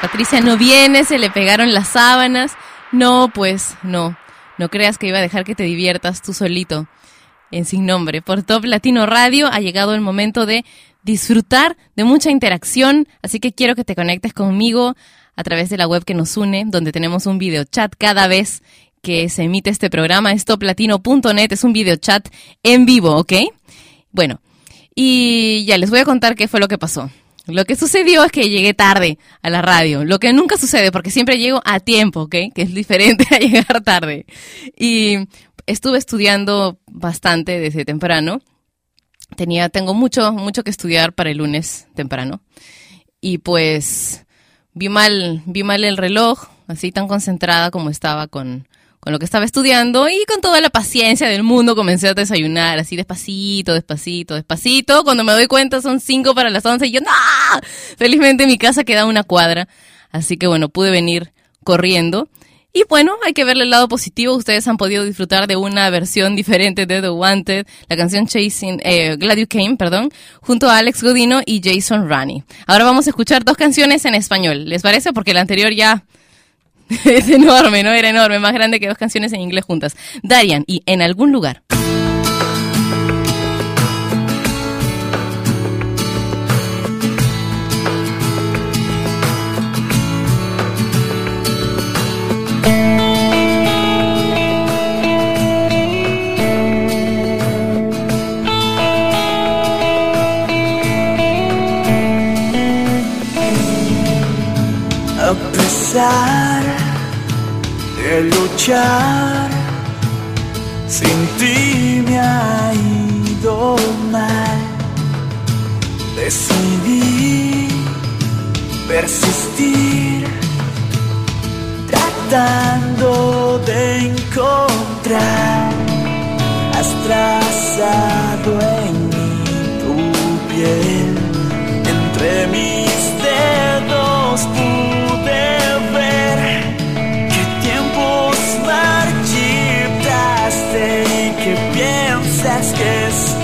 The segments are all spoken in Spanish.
Patricia no viene, se le pegaron las sábanas. No, pues no. No creas que iba a dejar que te diviertas tú solito en Sin Nombre. Por Top Latino Radio ha llegado el momento de disfrutar de mucha interacción, así que quiero que te conectes conmigo a través de la web que nos une, donde tenemos un video chat cada vez que se emite este programa. Es toplatino.net, es un video chat en vivo, ¿ok? Bueno, y ya les voy a contar qué fue lo que pasó. Lo que sucedió es que llegué tarde a la radio, lo que nunca sucede porque siempre llego a tiempo, ¿ok? Que es diferente a llegar tarde. Y estuve estudiando bastante desde temprano. Tenía, tengo mucho, mucho que estudiar para el lunes temprano. Y pues vi mal, vi mal el reloj, así tan concentrada como estaba con, con lo que estaba estudiando y con toda la paciencia del mundo comencé a desayunar así despacito, despacito, despacito. Cuando me doy cuenta son cinco para las once y yo ¡no! Felizmente mi casa queda a una cuadra, así que bueno, pude venir corriendo. Y bueno, hay que verle el lado positivo. Ustedes han podido disfrutar de una versión diferente de The Wanted, la canción Chasing, eh, Glad You Came, perdón, junto a Alex Godino y Jason Rani. Ahora vamos a escuchar dos canciones en español. ¿Les parece? Porque la anterior ya es enorme, ¿no? Era enorme, más grande que dos canciones en inglés juntas. Darian y En algún lugar. Luchar, sin ti me ha ido mal. Decidí persistir, tratando de encontrar. Has trazado en mí tu piel entre mis dedos que piensas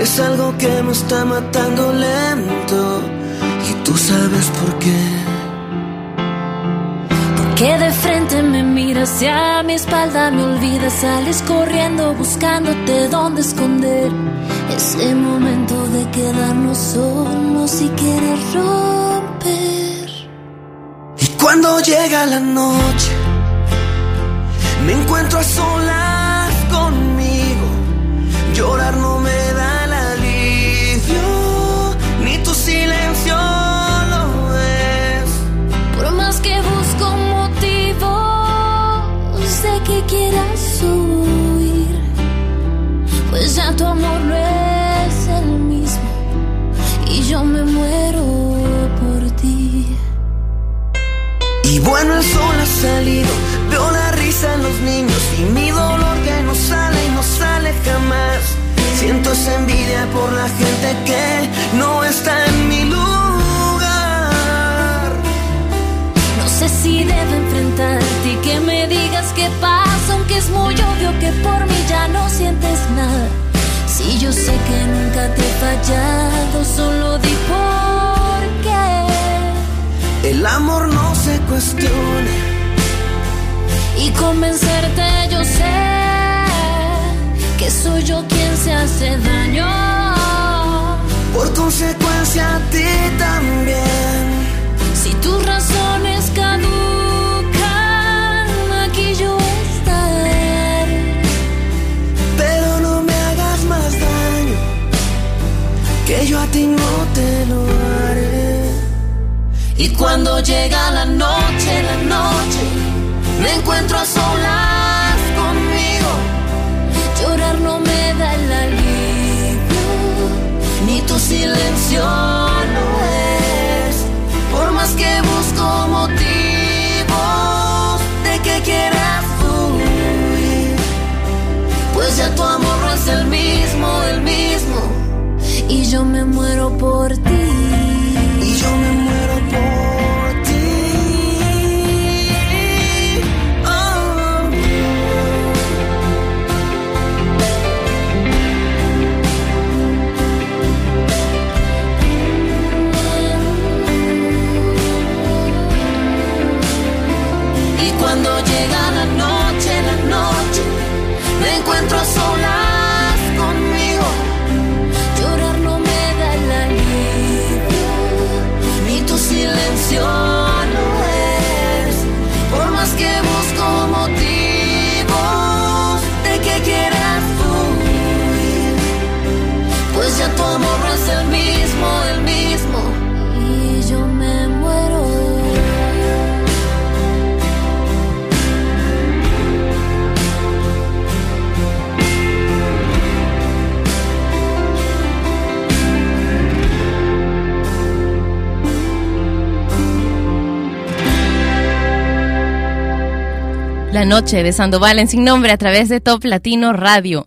Es algo que me está matando lento y tú sabes por qué. Que de frente me miras y a mi espalda me olvidas, sales corriendo buscándote dónde esconder. Ese momento de quedarnos solos y querer romper. Y cuando llega la noche, me encuentro a solas quieras huir, pues ya tu amor no es el mismo y yo me muero por ti. Y bueno, el sol ha salido, veo la risa en los niños y mi dolor que no sale y no sale jamás. Siento esa envidia por la gente que no está en mi lugar. No sé si debo enfrentarte y que me digas qué pasa, aunque es muy obvio que por mí ya no sientes nada. Si yo sé que nunca te he fallado, solo di por qué. El amor no se cuestiona. Y convencerte yo sé que soy yo quien se hace daño. Por consecuencia a ti también. Si tus razones Y cuando llega la noche, la noche, me encuentro a solas conmigo. Llorar no me da el alivio, ni tu silencio yo me muero por ti. Noche de Sandoval en sin nombre a través de Top Latino Radio.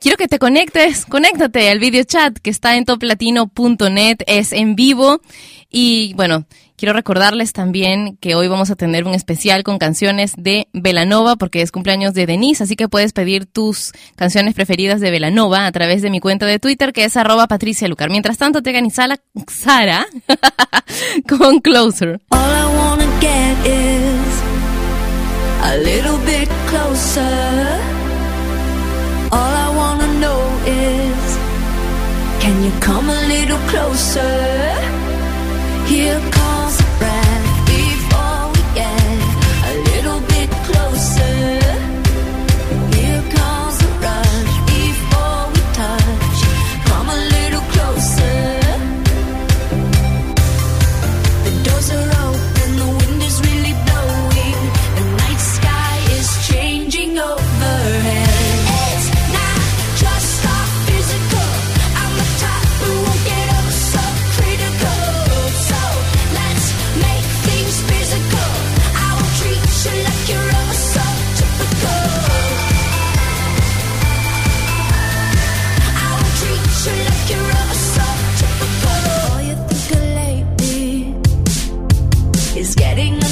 Quiero que te conectes, conéctate al video chat que está en toplatino.net, es en vivo y bueno, quiero recordarles también que hoy vamos a tener un especial con canciones de Velanova porque es cumpleaños de Denise, así que puedes pedir tus canciones preferidas de Velanova a través de mi cuenta de Twitter que es arroba Patricia Lucar. Mientras tanto, te organiza la Sara con Closer. All I wanna get is a little bit closer. All I wanna know is, can you come a little closer? Here. is getting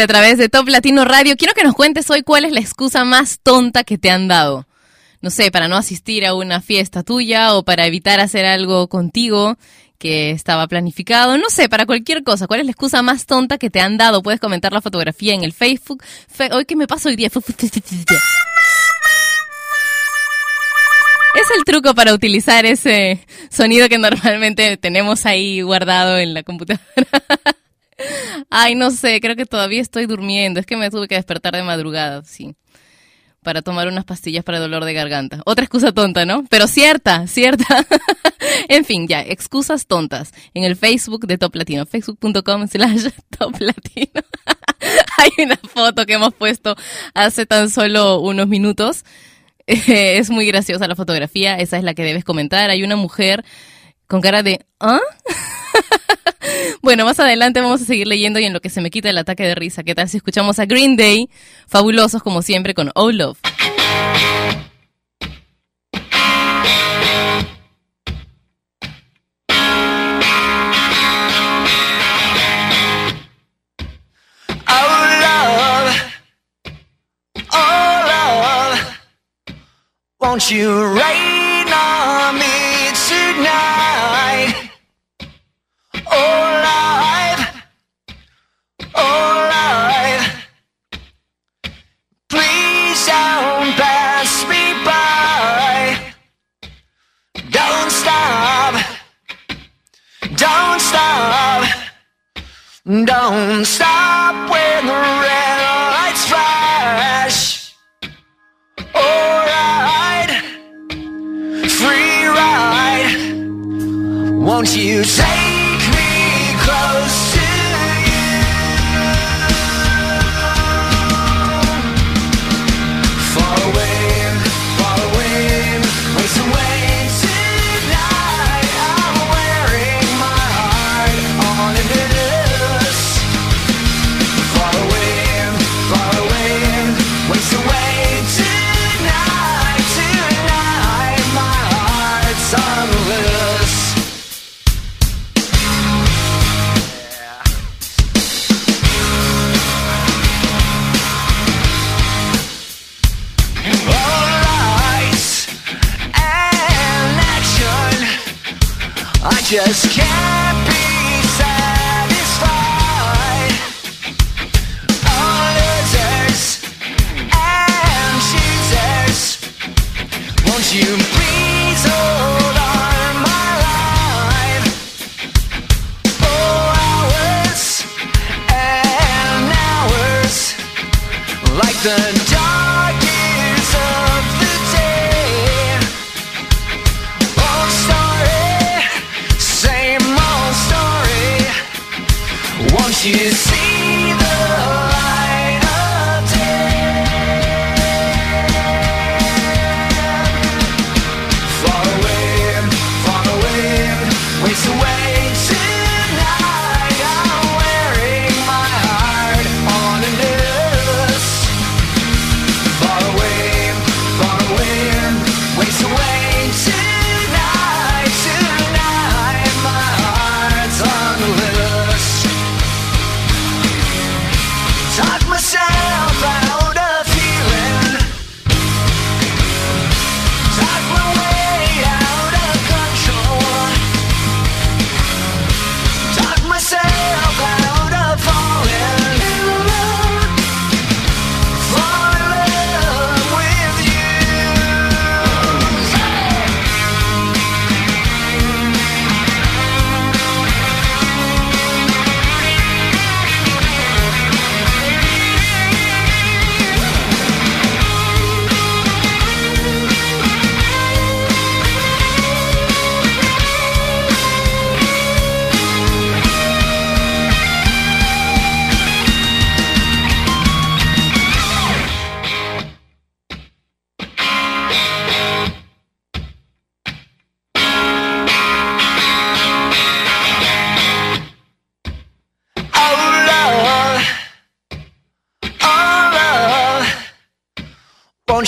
A través de Top Latino Radio. Quiero que nos cuentes hoy cuál es la excusa más tonta que te han dado. No sé, para no asistir a una fiesta tuya o para evitar hacer algo contigo que estaba planificado. No sé, para cualquier cosa. ¿Cuál es la excusa más tonta que te han dado? Puedes comentar la fotografía en el Facebook. Hoy me paso hoy día. Es el truco para utilizar ese sonido que normalmente tenemos ahí guardado en la computadora. Ay, no sé, creo que todavía estoy durmiendo. Es que me tuve que despertar de madrugada, sí. Para tomar unas pastillas para dolor de garganta. Otra excusa tonta, ¿no? Pero cierta, cierta. en fin, ya, excusas tontas. En el Facebook de Top Latino, facebook.com slash Top Latino. Hay una foto que hemos puesto hace tan solo unos minutos. Eh, es muy graciosa la fotografía, esa es la que debes comentar. Hay una mujer con cara de ¿ah? bueno, más adelante vamos a seguir leyendo y en lo que se me quita el ataque de risa. ¿Qué tal si escuchamos a Green Day, fabulosos como siempre con Oh Love? Won't you rain Don't stop when the red lights flash. Alright, free ride. Won't you take? just can't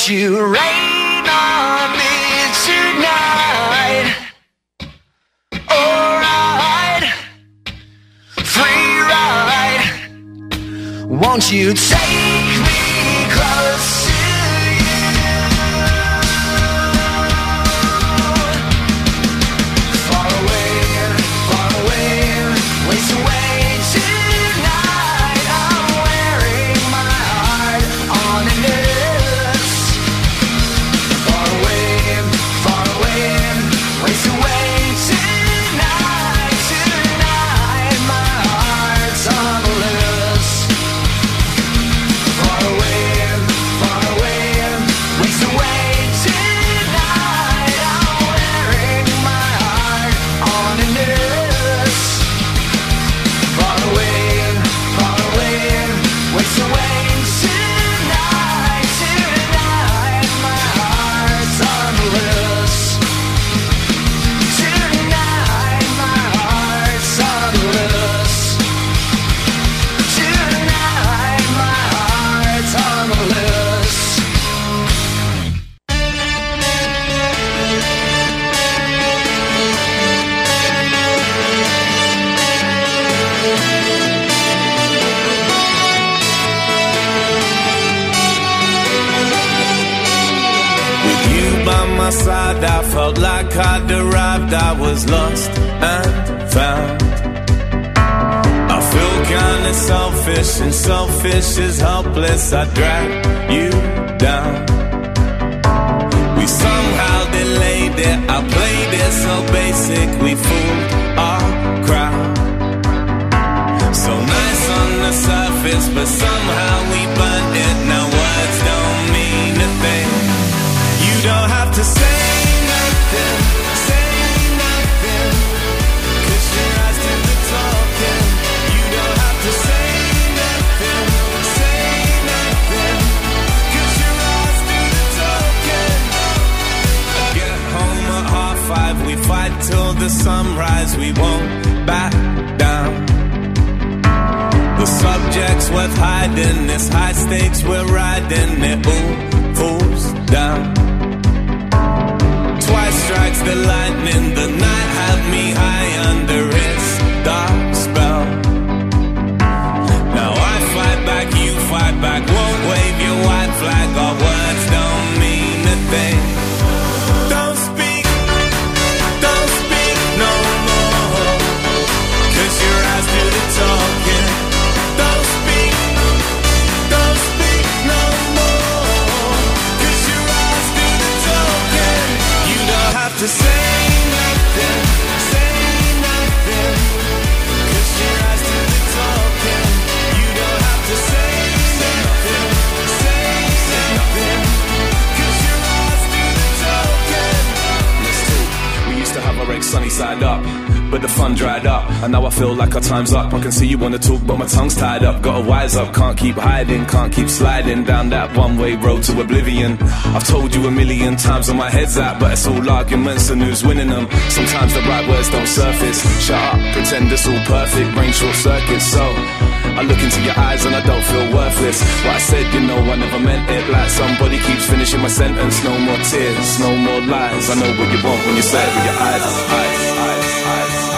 You rain on me tonight? Alright, free ride. Won't you? Time's up. I can see you wanna talk, but my tongue's tied up. Gotta wise up, can't keep hiding, can't keep sliding down that one way road to oblivion. I've told you a million times where my head's at, but it's all arguments and who's winning them. Sometimes the right words don't surface. Shut up, pretend it's all perfect, brain short circuit. So I look into your eyes and I don't feel worthless. What I said, you know, I never meant it. Like somebody keeps finishing my sentence. No more tears, no more lies. I know what you want when you say it with your eyes. eyes, eyes, eyes,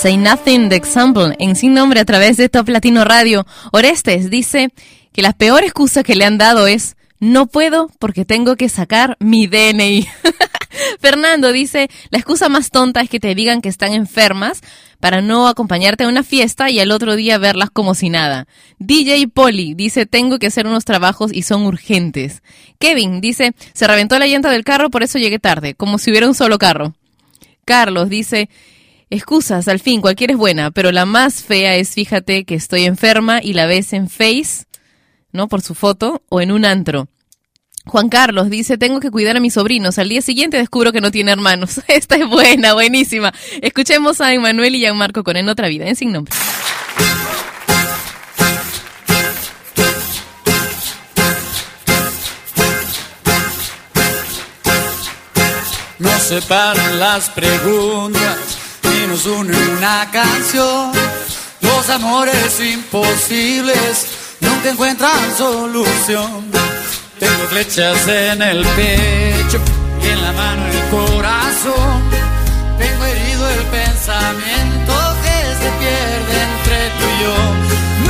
Say Nothing, The Example, en sin nombre a través de Top Latino Radio. Orestes dice que la peor excusa que le han dado es no puedo porque tengo que sacar mi DNI. Fernando dice, la excusa más tonta es que te digan que están enfermas para no acompañarte a una fiesta y al otro día verlas como si nada. DJ Polly dice, tengo que hacer unos trabajos y son urgentes. Kevin dice, se reventó la llanta del carro, por eso llegué tarde, como si hubiera un solo carro. Carlos dice, excusas, al fin, cualquiera es buena, pero la más fea es, fíjate que estoy enferma y la ves en Face, ¿no? Por su foto, o en un antro. Juan Carlos dice, tengo que cuidar a mis sobrinos. Al día siguiente descubro que no tiene hermanos. Esta es buena, buenísima. Escuchemos a Emanuel y Gianmarco con En Otra Vida, en Sin Nombre. Nos separan las preguntas nos une una canción. Los amores imposibles nunca encuentran solución. Tengo flechas en el pecho y en la mano el corazón. Tengo herido el pensamiento que se pierde entre tú y yo.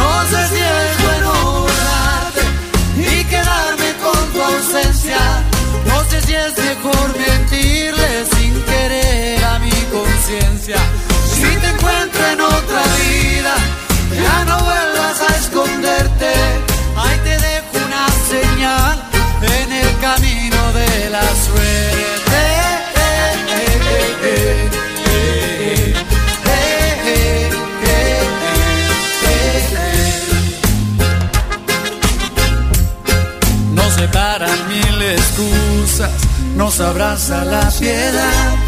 No sé si es bueno borrarte y quedarme con tu ausencia. No sé si es mejor a Si te encuentro en otra vida, ya no vuelvas a esconderte. Ahí te dejo una señal en el camino de la suerte. Nos separan mil excusas, nos abraza la piedad.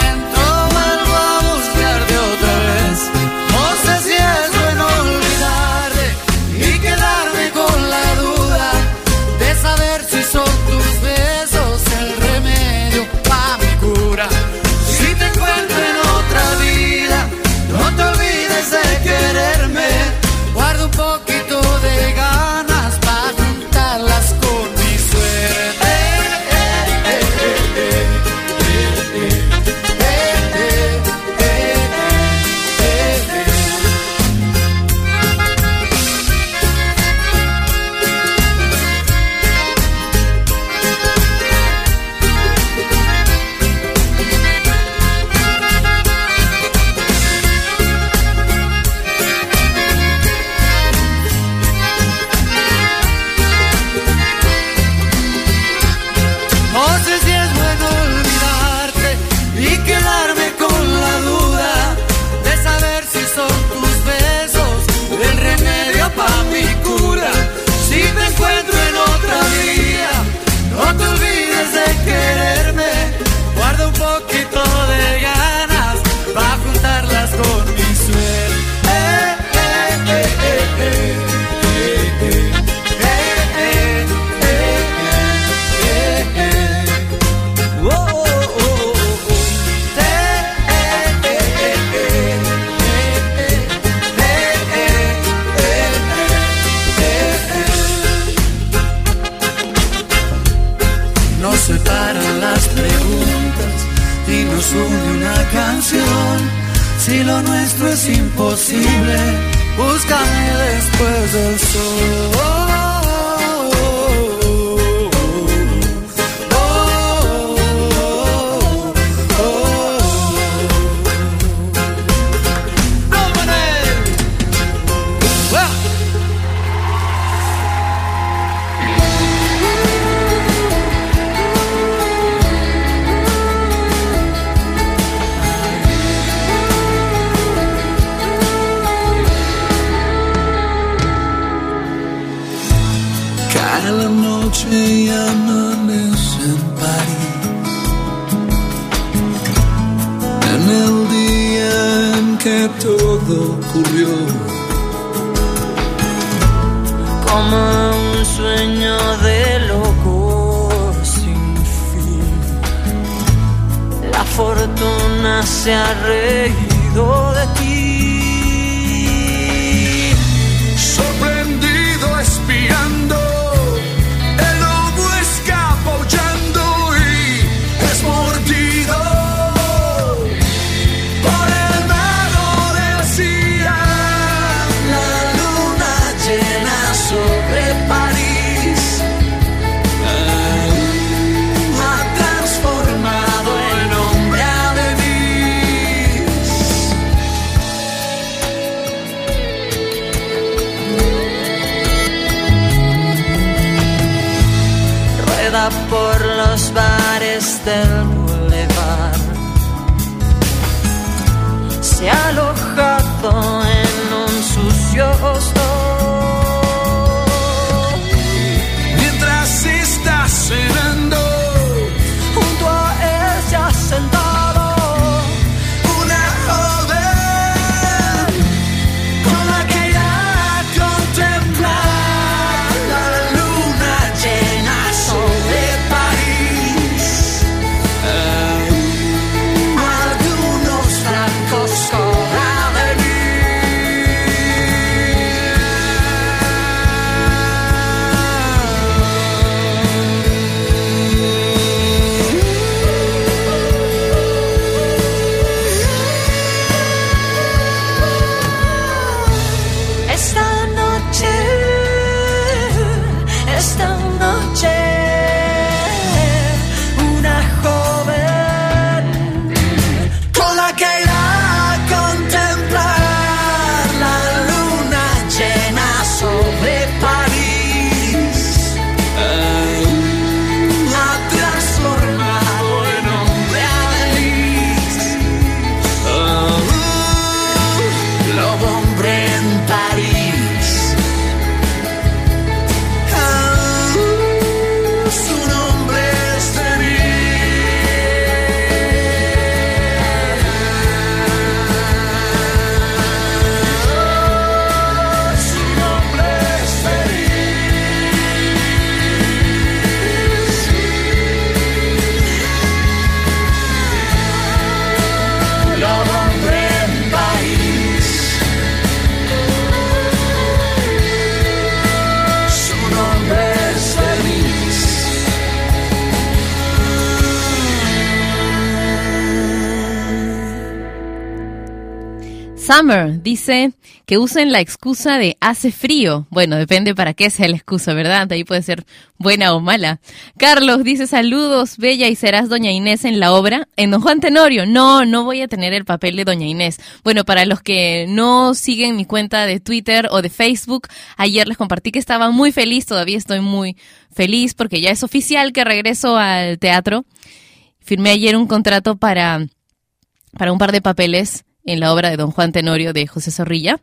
Summer dice que usen la excusa de hace frío. Bueno, depende para qué sea la excusa, ¿verdad? De ahí puede ser buena o mala. Carlos dice saludos, Bella, y serás Doña Inés en la obra. En Don Juan Tenorio, no, no voy a tener el papel de Doña Inés. Bueno, para los que no siguen mi cuenta de Twitter o de Facebook, ayer les compartí que estaba muy feliz, todavía estoy muy feliz porque ya es oficial que regreso al teatro. Firmé ayer un contrato para, para un par de papeles en la obra de Don Juan Tenorio de José Zorrilla,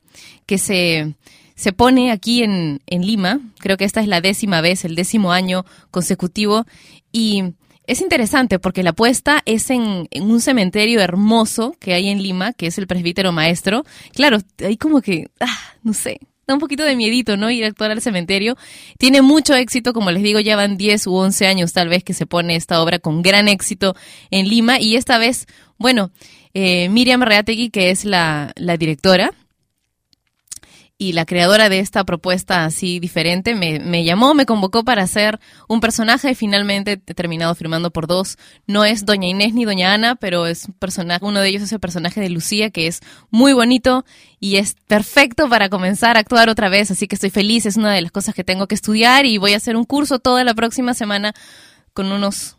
que se, se pone aquí en, en Lima. Creo que esta es la décima vez, el décimo año consecutivo. Y es interesante porque la puesta es en, en un cementerio hermoso que hay en Lima, que es el presbítero maestro. Claro, hay como que, ah, no sé, da un poquito de miedito, ¿no? Ir a actuar al cementerio. Tiene mucho éxito, como les digo, ya van 10 u 11 años tal vez que se pone esta obra con gran éxito en Lima y esta vez, bueno, eh, Miriam Reategui, que es la, directora, y la creadora de esta propuesta así diferente me, me, llamó, me convocó para hacer un personaje y finalmente he terminado firmando por dos. No es Doña Inés ni Doña Ana, pero es un personaje, uno de ellos es el personaje de Lucía, que es muy bonito y es perfecto para comenzar a actuar otra vez, así que estoy feliz, es una de las cosas que tengo que estudiar y voy a hacer un curso toda la próxima semana con unos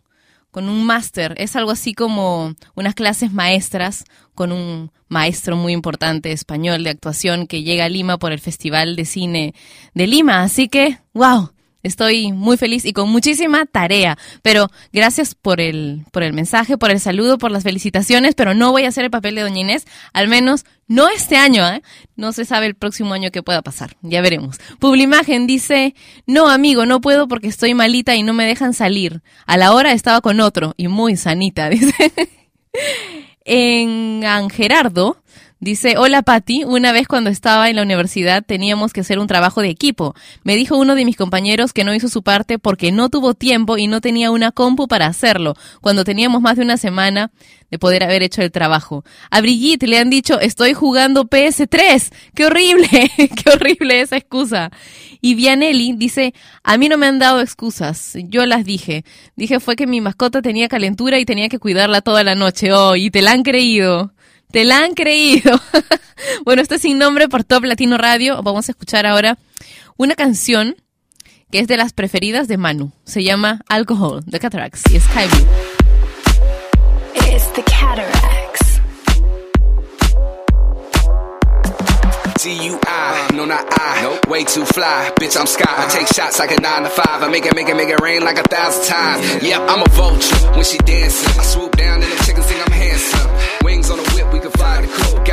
con un máster. Es algo así como unas clases maestras con un maestro muy importante español de actuación que llega a Lima por el Festival de Cine de Lima. Así que, wow, Estoy muy feliz y con muchísima tarea, pero gracias por el, por el mensaje, por el saludo, por las felicitaciones, pero no voy a hacer el papel de Doña Inés, al menos no este año, ¿eh? No se sabe el próximo año qué pueda pasar, ya veremos. Publimagen dice, no amigo, no puedo porque estoy malita y no me dejan salir. A la hora estaba con otro y muy sanita, dice. en Angerardo Dice, hola Patti, una vez cuando estaba en la universidad teníamos que hacer un trabajo de equipo. Me dijo uno de mis compañeros que no hizo su parte porque no tuvo tiempo y no tenía una compu para hacerlo, cuando teníamos más de una semana de poder haber hecho el trabajo. A Brigitte le han dicho, estoy jugando PS3. ¡Qué horrible! ¡Qué horrible esa excusa! Y Vianelli dice, a mí no me han dado excusas, yo las dije. Dije fue que mi mascota tenía calentura y tenía que cuidarla toda la noche. Oh, y te la han creído. Te la han creído. bueno, esto es sin nombre por Top Latino Radio. Vamos a escuchar ahora una canción que es de las preferidas de Manu. Se llama Alcohol, The Cataracts y Sky Blue. It's the Cataracts. D-U-I, no not I, nope. way too fly, bitch I'm sky, I take shots like a 9 to 5, I make it, make it, make it rain like a thousand times, yep, I'm a vulture, when she dancing, I swoop down and the chickens think I'm handsome,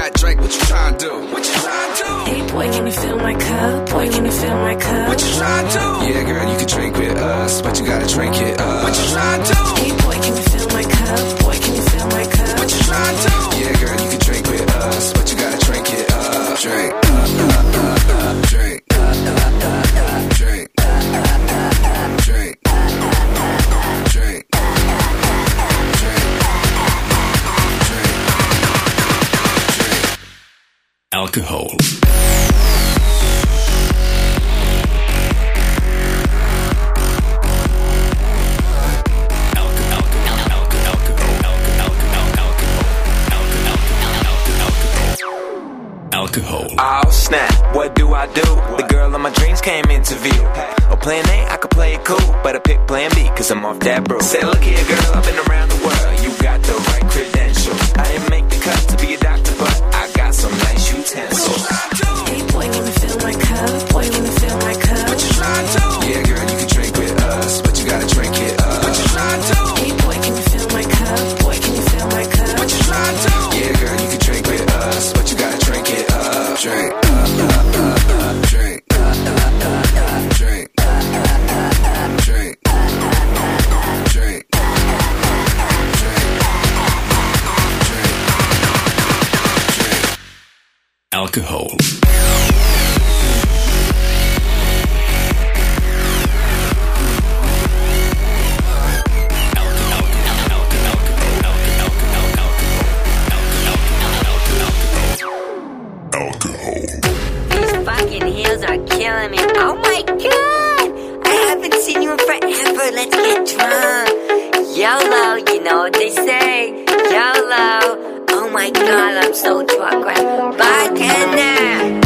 coop, got Drake, what you trying to do, what you trying to do, Hey boy, can you fill my cup, boy, can you fill my cup, what you trying to do, yeah girl, you can drink with us, but you gotta drink it up, what you trying to do, Hey boy, can you fill my cup, boy, can you fill my cup, what you trying to do, Alcohol. Alcohol. Oh snap, what do I do? The girl of my dreams came into view. Oh, plan A, I could play it cool, but I pick plan B, cause I'm off that brew. Say, look here, girl, I've been around the world, you got the right credentials. I didn't make the cut to be a doctor, but I got some nice utensils. Hey boy, can you fill my cup, boy, can you fill my cup, what you trying to yeah girl, drunk. YOLO, you know what they say. YOLO. My god, I'm so drunk right Bartender! I need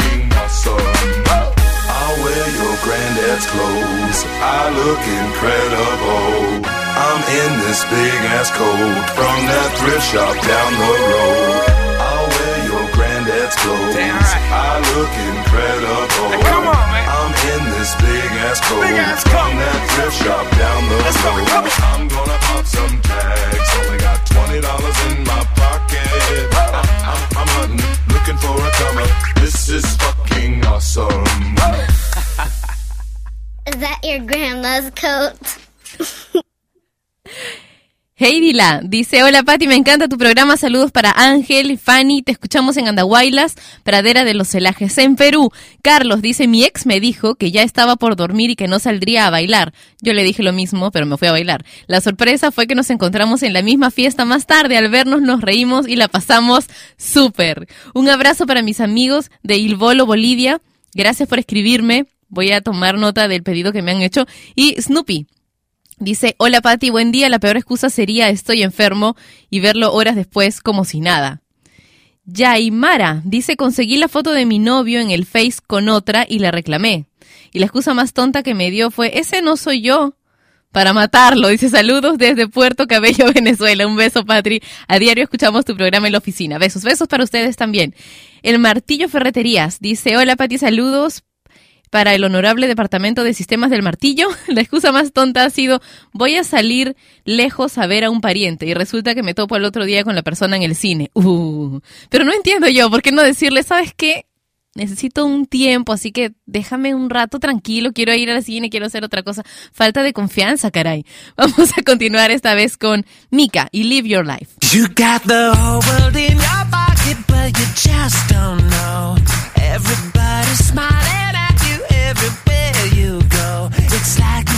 granddad's clothes. I look incredible. I'm in this big ass coat from that thrift shop down the road. I'll wear your granddad's clothes. I look incredible. come on, man. I'm in this big ass coat from that thrift shop down the road. I'm gonna pop some tags. Only got twenty dollars in my pocket. I'm, I'm, I'm hunting, looking for a come up. This is fucking awesome. Is that your grandma's coat? Heidi La dice, hola Pati, me encanta tu programa, saludos para Ángel, Fanny, te escuchamos en Andahuaylas, pradera de los celajes en Perú. Carlos dice, mi ex me dijo que ya estaba por dormir y que no saldría a bailar. Yo le dije lo mismo, pero me fui a bailar. La sorpresa fue que nos encontramos en la misma fiesta más tarde, al vernos nos reímos y la pasamos súper. Un abrazo para mis amigos de Ilbolo, Bolivia, gracias por escribirme, voy a tomar nota del pedido que me han hecho. Y Snoopy, Dice, hola Pati, buen día. La peor excusa sería estoy enfermo y verlo horas después como si nada. Yaimara dice, conseguí la foto de mi novio en el Face con otra y la reclamé. Y la excusa más tonta que me dio fue, ese no soy yo. Para matarlo, dice saludos desde Puerto Cabello, Venezuela. Un beso, Patri. A diario escuchamos tu programa en la oficina. Besos, besos para ustedes también. El Martillo Ferreterías dice, hola Pati, saludos para el honorable Departamento de Sistemas del Martillo, la excusa más tonta ha sido voy a salir lejos a ver a un pariente y resulta que me topo el otro día con la persona en el cine. Uh, pero no entiendo yo, ¿por qué no decirle, sabes qué? Necesito un tiempo, así que déjame un rato tranquilo, quiero ir al cine, quiero hacer otra cosa. Falta de confianza, caray. Vamos a continuar esta vez con Mika y Live Your Life. You got the whole world in your pocket, but you just don't know. Everybody's smiling. everywhere you go. It's like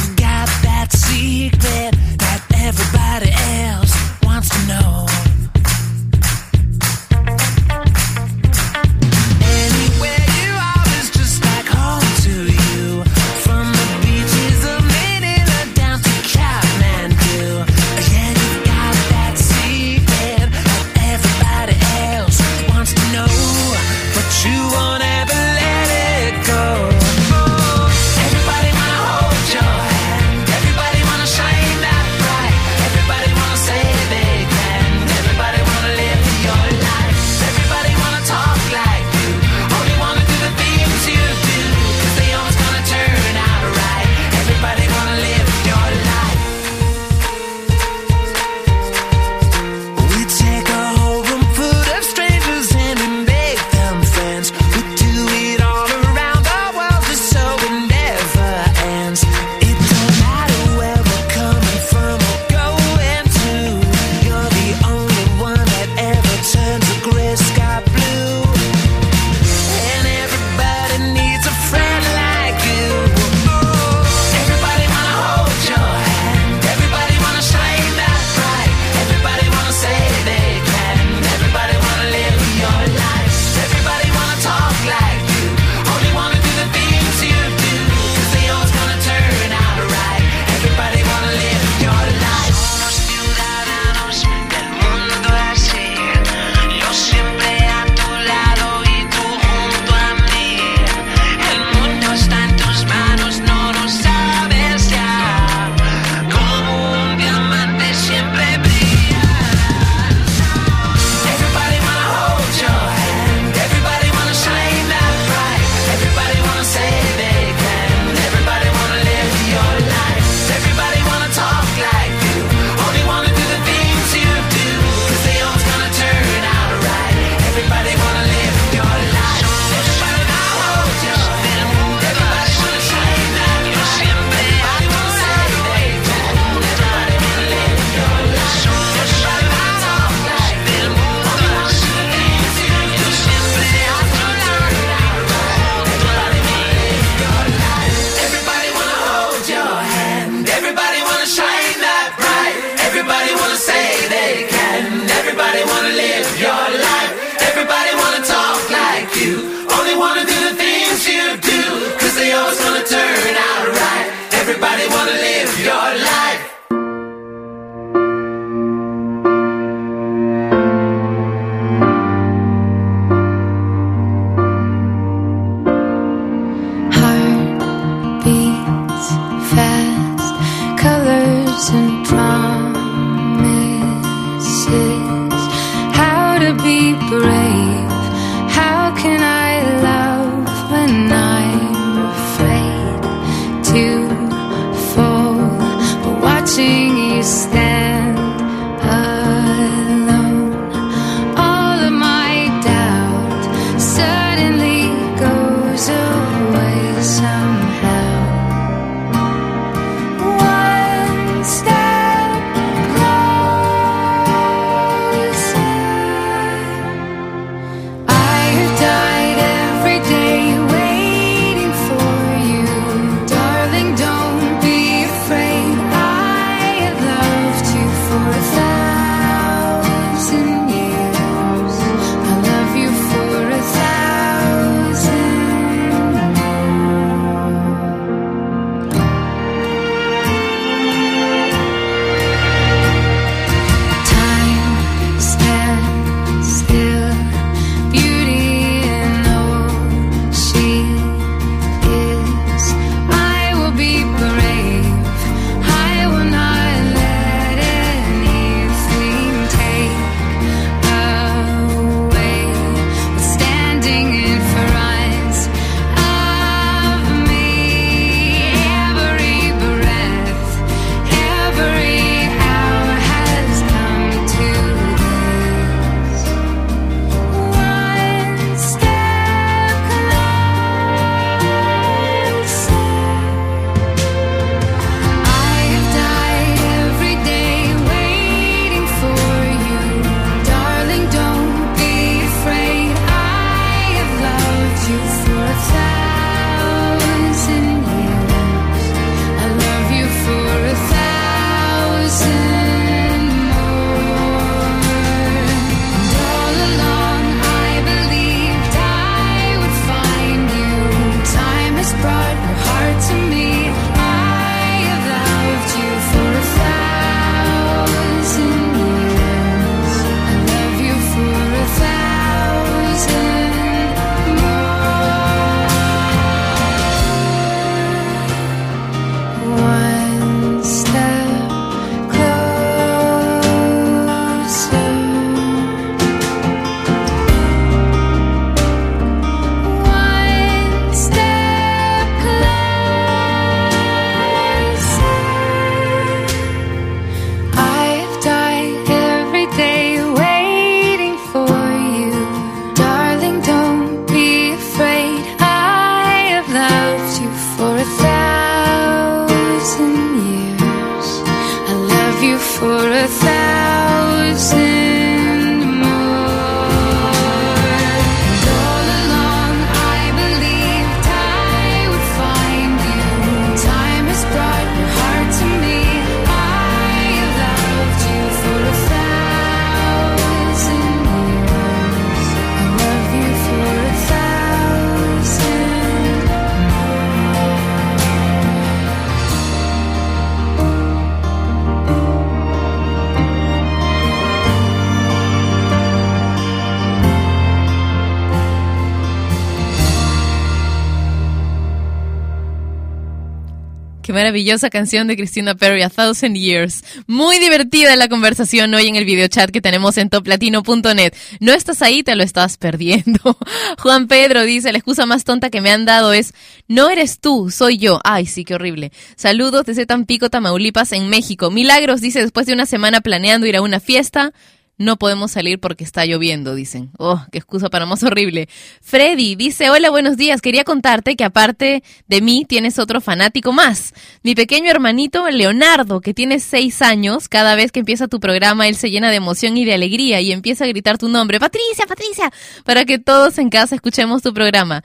Maravillosa canción de Christina Perry, A Thousand Years. Muy divertida la conversación hoy en el videochat que tenemos en toplatino.net. No estás ahí, te lo estás perdiendo. Juan Pedro dice, la excusa más tonta que me han dado es, no eres tú, soy yo. Ay, sí, qué horrible. Saludos desde Tampico, Tamaulipas, en México. Milagros dice, después de una semana planeando ir a una fiesta, no podemos salir porque está lloviendo, dicen. Oh, qué excusa para más horrible. Freddy dice, hola, buenos días. Quería contarte que aparte de mí tienes otro fanático más. Mi pequeño hermanito Leonardo, que tiene seis años, cada vez que empieza tu programa, él se llena de emoción y de alegría y empieza a gritar tu nombre, Patricia, Patricia, para que todos en casa escuchemos tu programa.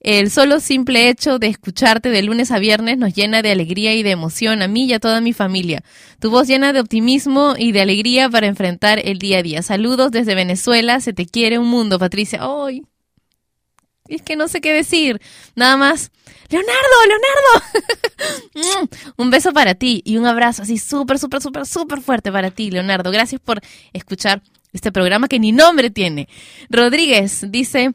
El solo simple hecho de escucharte de lunes a viernes nos llena de alegría y de emoción a mí y a toda mi familia. Tu voz llena de optimismo y de alegría para enfrentar el día a día. Saludos desde Venezuela, se te quiere un mundo, Patricia. ¡Ay! Es que no sé qué decir. Nada más. Leonardo, Leonardo. un beso para ti y un abrazo así súper, súper, súper, súper fuerte para ti, Leonardo. Gracias por escuchar este programa que ni nombre tiene. Rodríguez dice...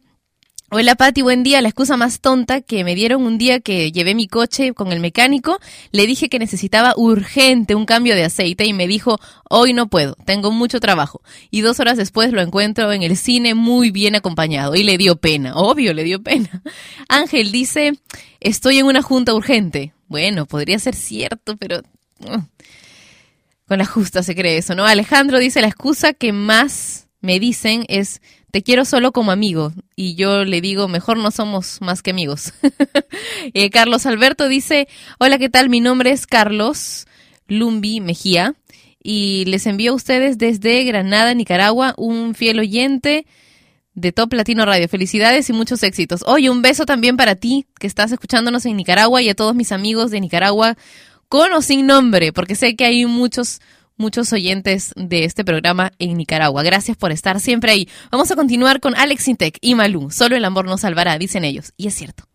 Hola Pati, buen día. La excusa más tonta que me dieron un día que llevé mi coche con el mecánico, le dije que necesitaba urgente un cambio de aceite y me dijo, hoy no puedo, tengo mucho trabajo. Y dos horas después lo encuentro en el cine muy bien acompañado y le dio pena, obvio, le dio pena. Ángel dice, estoy en una junta urgente. Bueno, podría ser cierto, pero... mm, Con la justa se cree eso, ¿no? Alejandro dice, la excusa que más me dicen es te quiero solo como amigo. Y yo le digo, mejor no somos más que amigos. Eh, Carlos Alberto dice, hola, ¿qué tal? Mi nombre es Carlos Lumbi Mejía y les envío a ustedes desde Granada, Nicaragua, un fiel oyente de Top Latino Radio. Felicidades y muchos éxitos. Oye, un beso también para ti que estás escuchándonos en Nicaragua y a todos mis amigos de Nicaragua con o sin nombre, porque sé que hay muchos muchos oyentes de este programa en Nicaragua. Gracias por estar siempre ahí. Vamos a continuar con Alex Intec y Malú. Solo el amor nos salvará, dicen ellos. Y es cierto.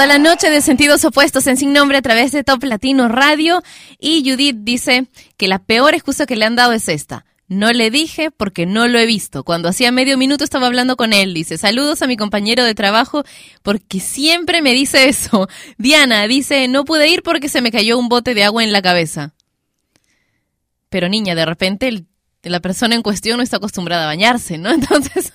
Toda la noche de sentidos opuestos en Sin Nombre a través de Top Latino Radio. Y Judith dice que la peor excusa que le han dado es esta. No le dije porque no lo he visto. Cuando hacía medio minuto estaba hablando con él. Dice, saludos a mi compañero de trabajo porque siempre me dice eso. Diana dice, no pude ir porque se me cayó un bote de agua en la cabeza. Pero niña, de repente el- la persona en cuestión no está acostumbrada a bañarse, ¿no? Entonces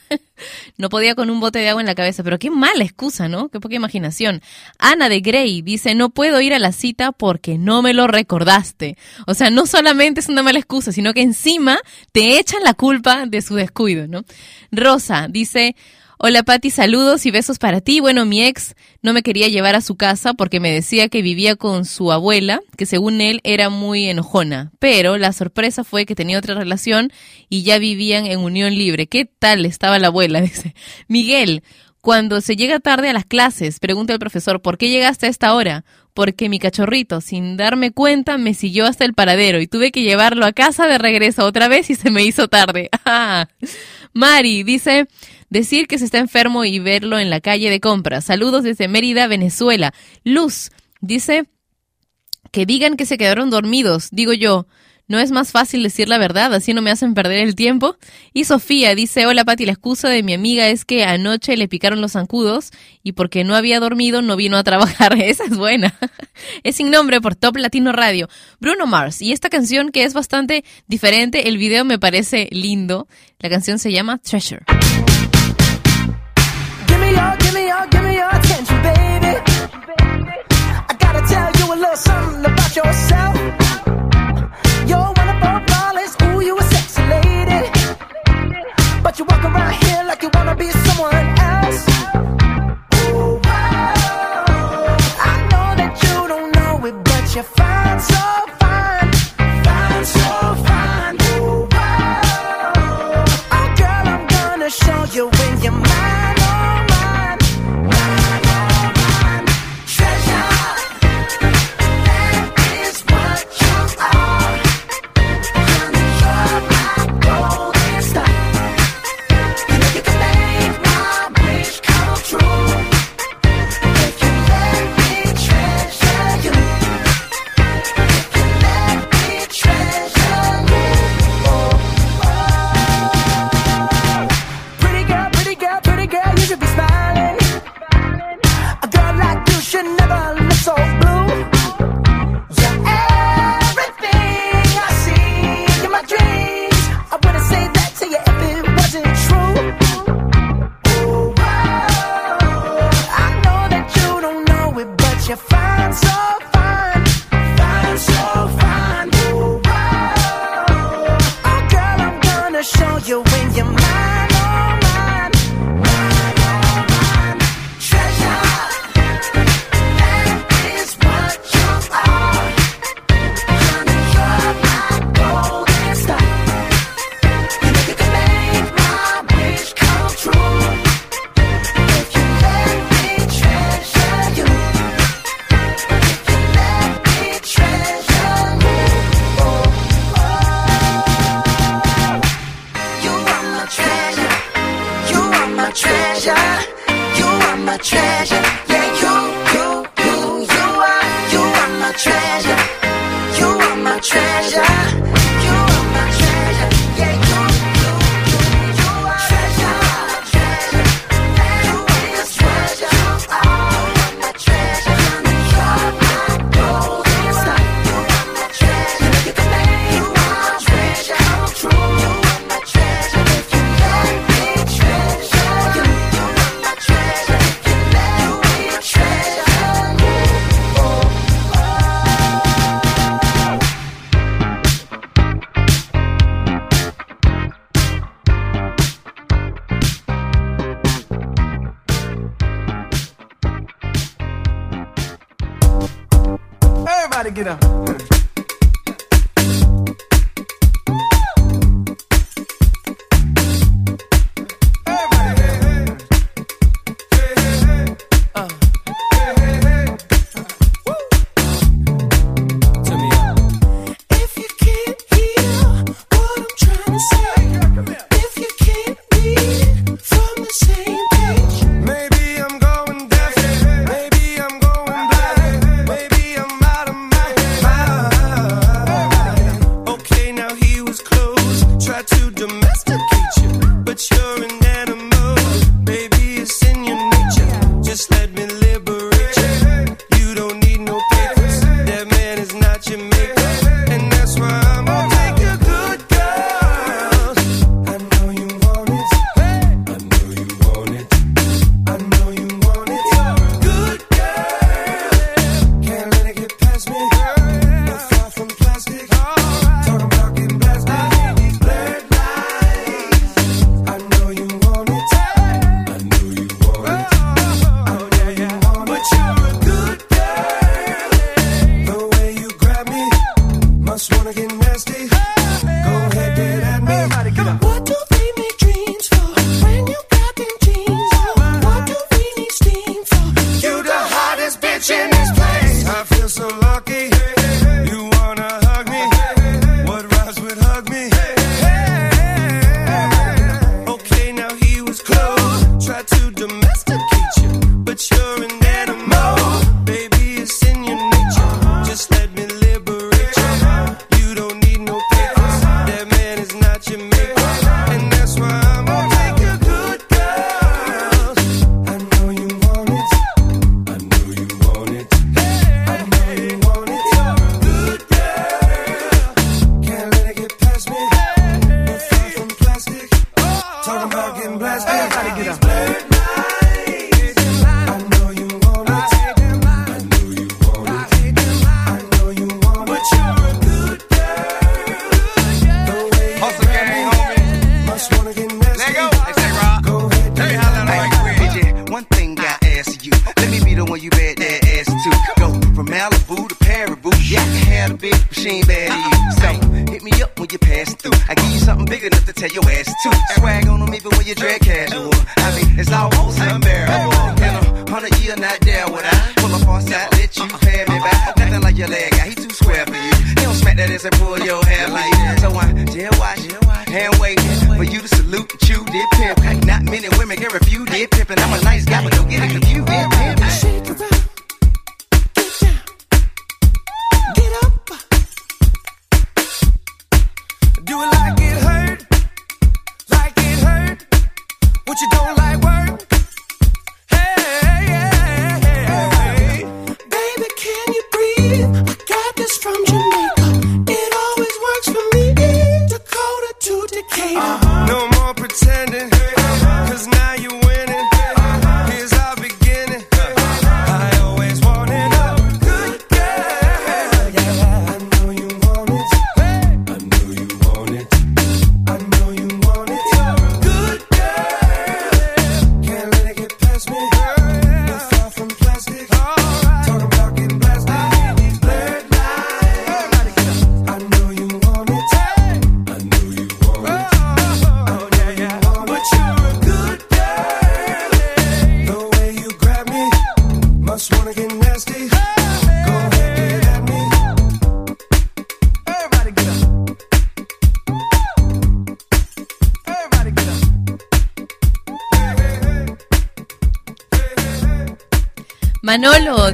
no podía con un bote de agua en la cabeza. Pero qué mala excusa, ¿no? Qué poca imaginación. Ana de Grey dice, no puedo ir a la cita porque no me lo recordaste. O sea, no solamente es una mala excusa, sino que encima te echan la culpa de su descuido, ¿no? Rosa dice, Hola Patti, saludos y besos para ti. Bueno, mi ex no me quería llevar a su casa porque me decía que vivía con su abuela, que según él era muy enojona. Pero la sorpresa fue que tenía otra relación y ya vivían en unión libre. ¿Qué tal estaba la abuela? Dice. Miguel, cuando se llega tarde a las clases, pregunta el profesor, ¿por qué llegaste a esta hora? Porque mi cachorrito, sin darme cuenta, me siguió hasta el paradero y tuve que llevarlo a casa de regreso otra vez y se me hizo tarde. Ah. Mari dice, decir que se está enfermo y verlo en la calle de compras. Saludos desde Mérida, Venezuela. Luz dice que digan que se quedaron dormidos. Digo yo, ¿no es más fácil decir la verdad? Así no me hacen perder el tiempo. Y Sofía dice, hola Pati, la excusa de mi amiga es que anoche le picaron los zancudos y porque no había dormido no vino a trabajar. Esa es buena. es sin nombre por Top Latino Radio. Bruno Mars. Y esta canción que es bastante diferente, el video me parece lindo. La canción se llama Treasure. something about yourself. You're one flawless, ooh, you sexy lady. But you walk around here like you wanna be someone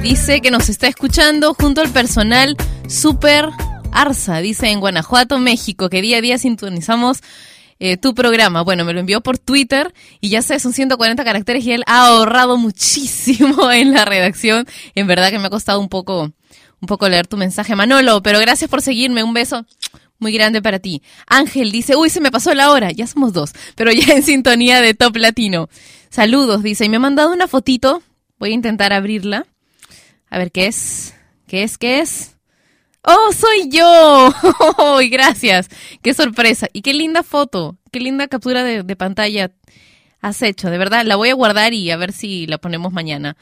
dice que nos está escuchando junto al personal Super Arsa, dice en Guanajuato, México, que día a día sintonizamos eh, tu programa. Bueno, me lo envió por Twitter y ya sé, son 140 caracteres y él ha ahorrado muchísimo en la redacción. En verdad que me ha costado un poco, un poco leer tu mensaje, Manolo, pero gracias por seguirme. Un beso muy grande para ti. Ángel dice, uy, se me pasó la hora. Ya somos dos, pero ya en sintonía de Top Latino. Saludos, dice, y me ha mandado una fotito. Voy a intentar abrirla. A ver qué es. ¿Qué es? ¿Qué es? ¡Oh, soy yo! ¡Uy, gracias! ¡Qué sorpresa! Y qué linda foto, qué linda captura de, pantalla has hecho. De verdad, la voy a guardar y a ver si la ponemos mañana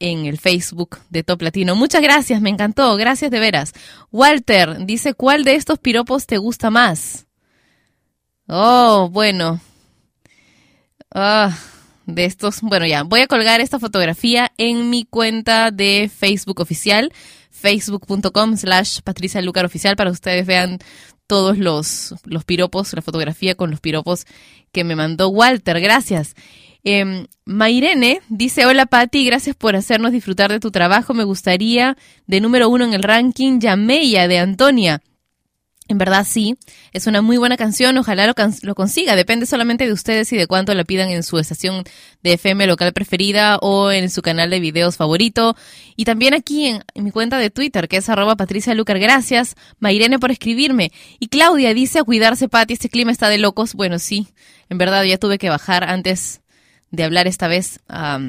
en el Facebook de Top Latino. Muchas gracias, me encantó. Gracias de veras. Walter dice, ¿cuál de estos piropos te gusta más? Oh, bueno. Ah, de estos, bueno ya, voy a colgar esta fotografía en mi cuenta de Facebook oficial, facebook.com slash Patricia Lucar oficial, para que ustedes vean todos los, los piropos, la fotografía con los piropos que me mandó Walter. Gracias. Eh, Mairene dice, hola Patti, gracias por hacernos disfrutar de tu trabajo. Me gustaría de número uno en el ranking Yameya de Antonia. En verdad sí, es una muy buena canción, ojalá lo, lo consiga, depende solamente de ustedes y de cuánto la pidan en su estación de FM local preferida o en su canal de videos favorito. Y también aquí en, mi cuenta de Twitter, que es arroba Patricia Lucar, gracias. Mairene por escribirme. Y Claudia dice a cuidarse, Pati, este clima está de locos. Bueno, sí, en verdad ya tuve que bajar antes de hablar esta vez a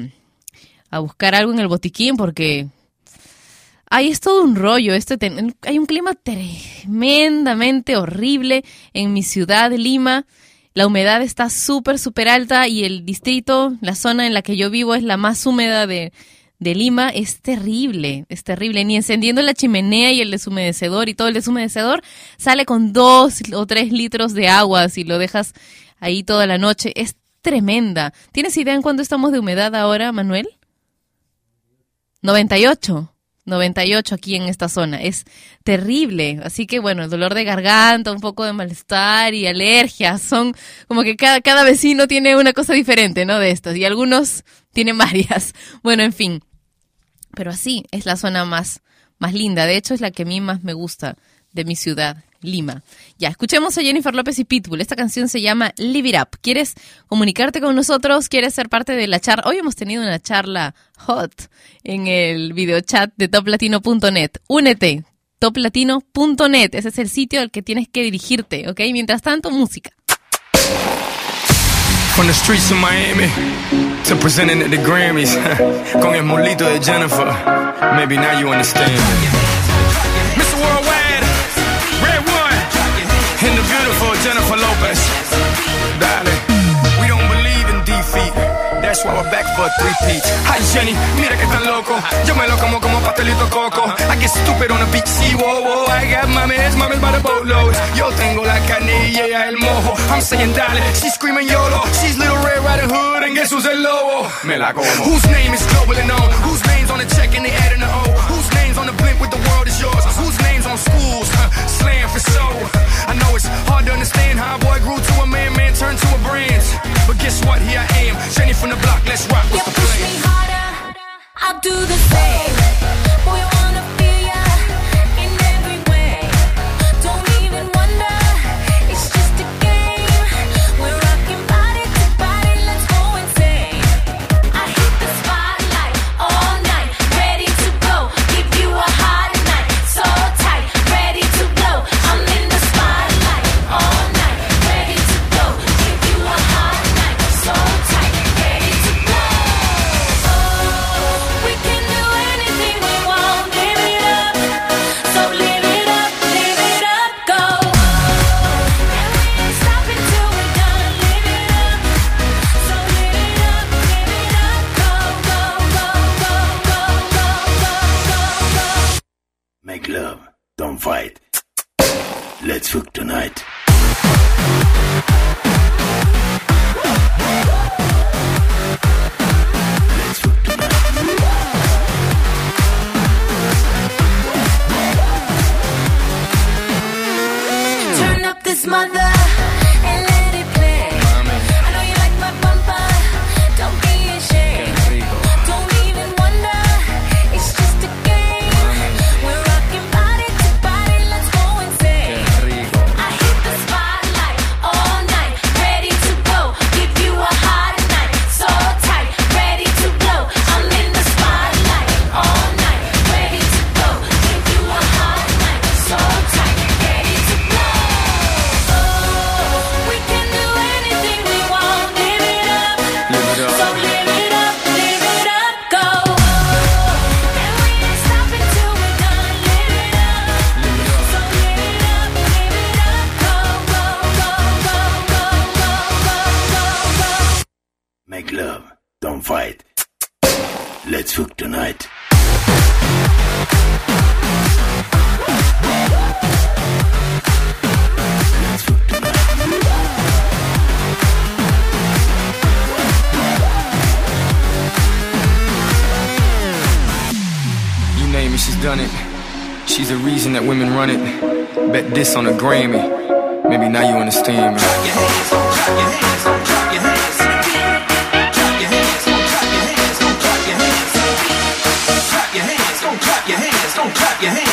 buscar algo en el botiquín porque Ay, es todo un rollo. Este ten- hay un clima tremendamente horrible en mi ciudad, Lima. La humedad está súper, súper alta y el distrito, la zona en la que yo vivo es la más húmeda de, Lima. Es terrible, es terrible. Ni encendiendo la chimenea y el deshumedecedor y todo el deshumedecedor sale con dos o tres litros de agua si lo dejas ahí toda la noche. Es tremenda. ¿Tienes idea en cuánto estamos de humedad ahora, Manuel? 98. 98 aquí en esta zona. Es terrible. Así que bueno, dolor de garganta, un poco de malestar y alergias. Son como que cada, cada vecino tiene una cosa diferente, ¿no? De estas. Y algunos tienen varias. Bueno, en fin. Pero así es la zona más, más linda. De hecho, es la que a mí más me gusta de mi ciudad, Lima. Ya, escuchemos a Jennifer López y Pitbull. Esta canción se llama Live It Up. ¿Quieres comunicarte con nosotros? ¿Quieres ser parte de la charla? Hoy hemos tenido una charla hot en el videochat de toplatino.net. Únete, toplatino.net. Ese es el sitio al que tienes que dirigirte, ¿ok? Mientras tanto, música. From the streets of Miami to presenting at the Grammys con el molito de Jennifer. Maybe now you understand. Jennifer Lopez. Darling, we don't believe in defeat. That's why we're back for a three-peat. Hi Jenny, mira que tan loco. Yo me lo como como pastelito coco. Uh-huh. I get stupid on a beach, see, whoa, whoa. I got mames, mames by the boatload. Yo tengo la y el mojo. I'm saying dale, she's screaming YOLO. She's little Red Riding Hood and guess who's el lobo? Me la como. Whose name is global and known? Whose name's on the check and they adding the O? Whose name's on the blimp with the world is yours? Name's on schools? Huh, slam for. I know it's hard to understand how a boy grew to a man, man turned to a brand. But guess what? Here I am, Jenny from the block. Let's rock. What's the plan? I'll do the same. Boy, Let's fuck tonight. Turn up this mother She's the reason that women run it. Bet this on a Grammy. Maybe now you understand, me. Your hands, your hands, your hands. Your hands, don't your hands, your hands. Your hands, your hands.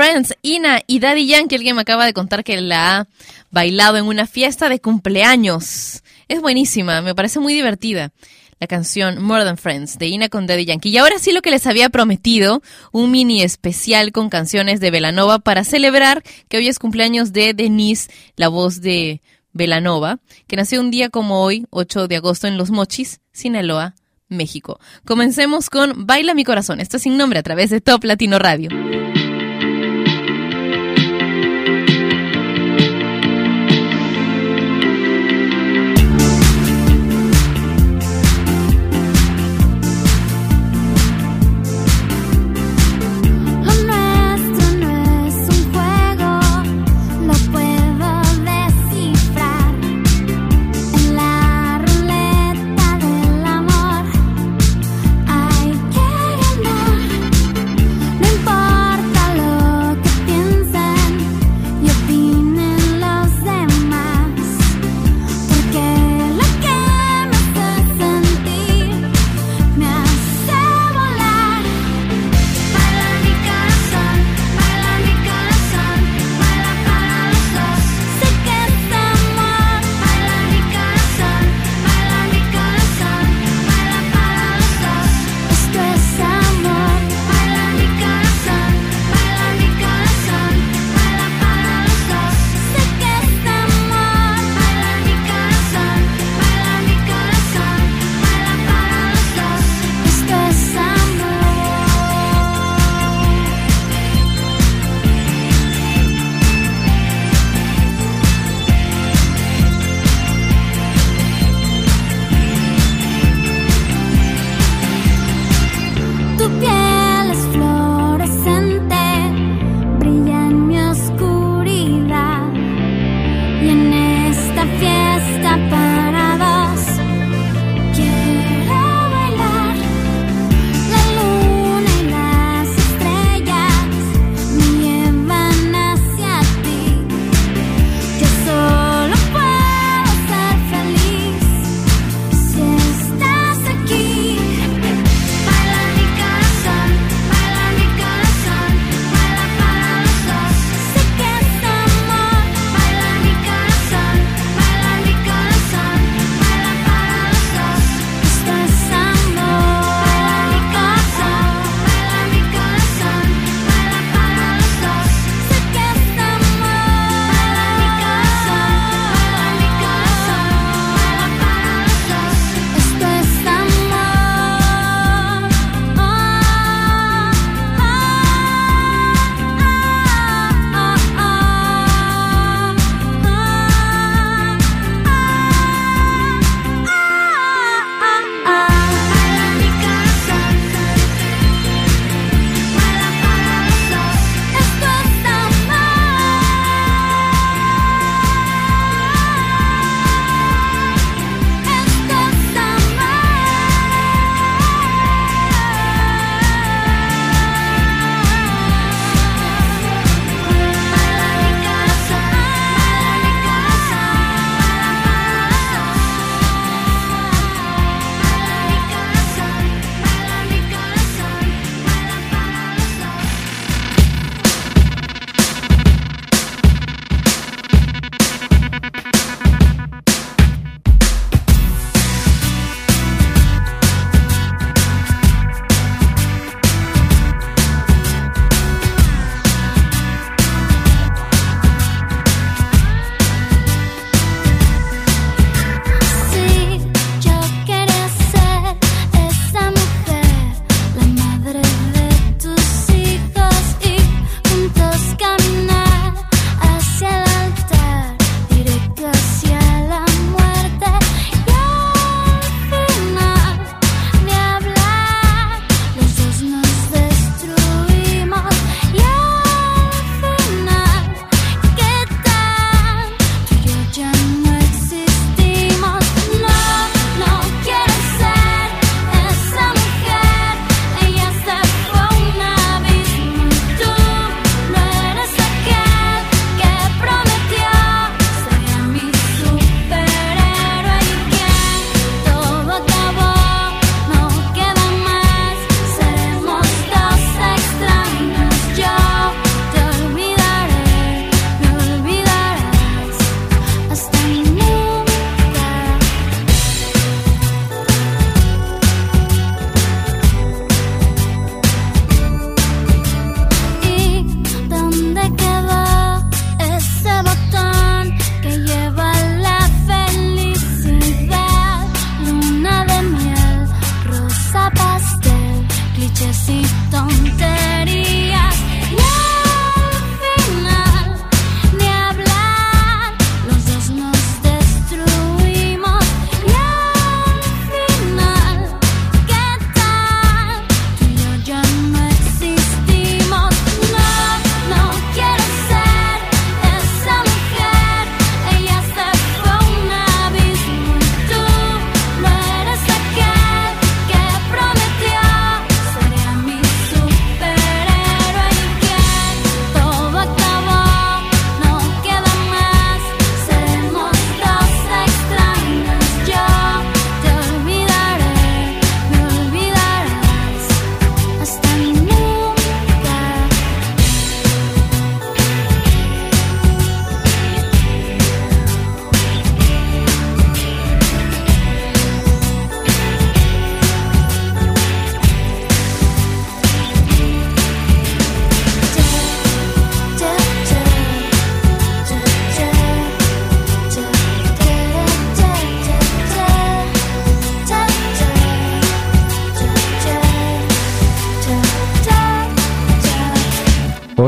Friends, Ina y Daddy Yankee. Alguien me acaba de contar que la ha bailado en una fiesta de cumpleaños. Es buenísima, me parece muy divertida. La canción More Than Friends de Ina con Daddy Yankee. Y ahora sí lo que les había prometido, un mini especial con canciones de Velanova para celebrar que hoy es cumpleaños de Denise, la voz de Velanova, que nació un día como hoy, 8 de agosto, en Los Mochis, Sinaloa, México. Comencemos con Baila mi corazón. Esto es sin nombre a través de Top Latino Radio.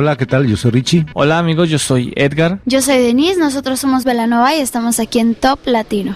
Hola, ¿qué tal? Yo soy Richie. Hola amigos, yo soy Edgar. Yo soy Denise, nosotros somos Velanova y estamos aquí en Top Latino.